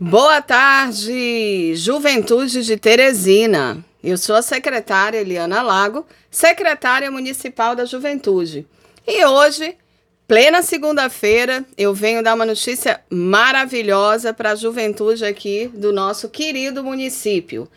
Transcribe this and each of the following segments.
Boa tarde, Juventude de Teresina. Eu sou a secretária Eliana Lago, secretária municipal da Juventude. E hoje, plena segunda-feira, eu venho dar uma notícia maravilhosa para a juventude aqui do nosso querido município.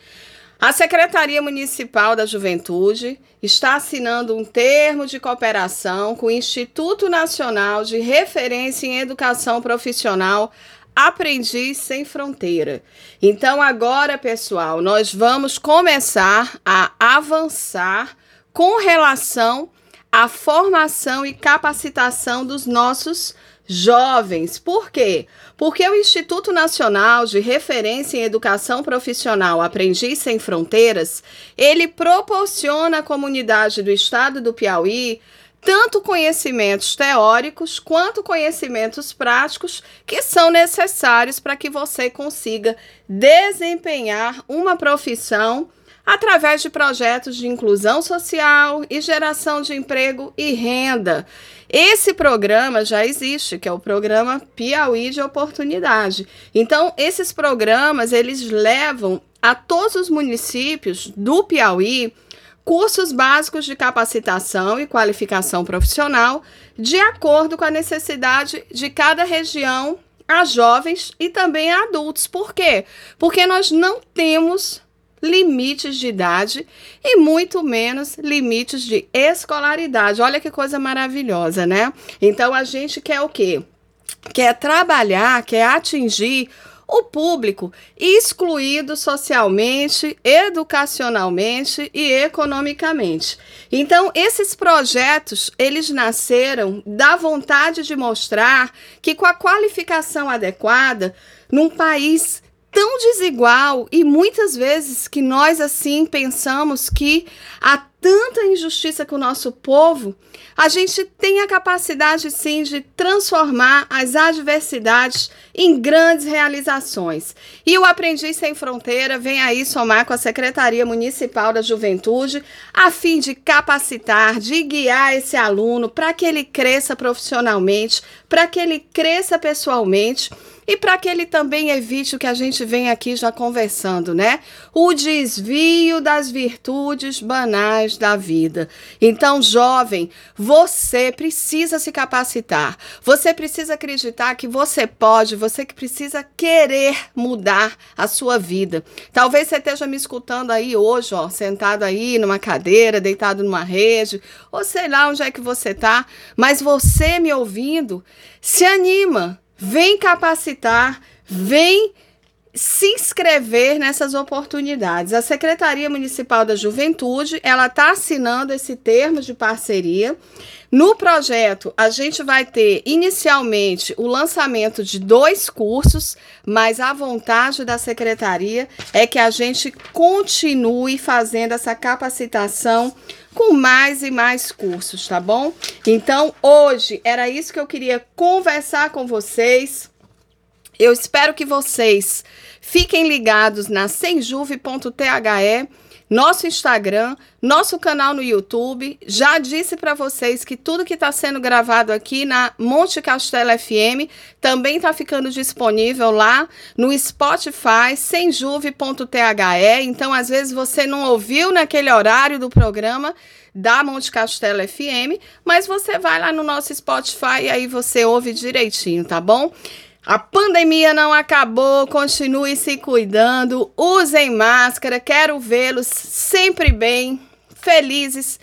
A Secretaria Municipal da Juventude está assinando um termo de cooperação com o Instituto Nacional de Referência em Educação Profissional Aprendiz Sem Fronteira. Então, agora, pessoal, nós vamos começar a avançar com relação à formação e capacitação dos nossos jovens. Por quê? Porque o Instituto Nacional de Referência em Educação Profissional Aprendiz Sem Fronteiras, ele proporciona à comunidade do estado do Piauí tanto conhecimentos teóricos quanto conhecimentos práticos que são necessários para que você consiga desempenhar uma profissão através de projetos de inclusão social e geração de emprego e renda. Esse programa já existe, que é o programa Piauí de Oportunidade. Então, esses programas, eles levam a todos os municípios do Piauí cursos básicos de capacitação e qualificação profissional de acordo com a necessidade de cada região a jovens e também a adultos. Por quê? Porque nós não temos limites de idade e muito menos limites de escolaridade. Olha que coisa maravilhosa, né? Então a gente quer o quê? Quer trabalhar, quer atingir o público excluído socialmente, educacionalmente e economicamente. Então, esses projetos, eles nasceram da vontade de mostrar que com a qualificação adequada, num país tão desigual e muitas vezes que nós assim pensamos que há tanta injustiça com o nosso povo, a gente tem a capacidade sim de transformar as adversidades em grandes realizações. E o Aprendiz Sem Fronteira vem aí somar com a Secretaria Municipal da Juventude a fim de capacitar, de guiar esse aluno para que ele cresça profissionalmente, para que ele cresça pessoalmente e para que ele também evite o que a gente vem aqui já conversando, né? O desvio das virtudes banais da vida. Então, jovem, você precisa se capacitar. Você precisa acreditar que você pode, você que precisa querer mudar a sua vida. Talvez você esteja me escutando aí hoje, ó, sentado aí numa cadeira, deitado numa rede, ou sei lá onde é que você tá, mas você me ouvindo, se anima vem capacitar, vem se inscrever nessas oportunidades. A Secretaria Municipal da Juventude, ela está assinando esse termo de parceria. No projeto, a gente vai ter inicialmente o lançamento de dois cursos, mas a vontade da secretaria é que a gente continue fazendo essa capacitação com mais e mais cursos, tá bom? Então, hoje era isso que eu queria conversar com vocês. Eu espero que vocês fiquem ligados na semjuve.the, nosso Instagram, nosso canal no YouTube. Já disse para vocês que tudo que está sendo gravado aqui na Monte Castelo FM também está ficando disponível lá no Spotify, semjuve.the. Então, às vezes você não ouviu naquele horário do programa da Monte Castelo FM, mas você vai lá no nosso Spotify e aí você ouve direitinho, tá bom? A pandemia não acabou, continue se cuidando, usem máscara, quero vê-los sempre bem, felizes,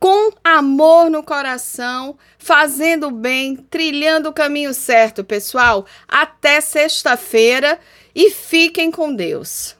com amor no coração, fazendo bem, trilhando o caminho certo, pessoal. Até sexta-feira e fiquem com Deus.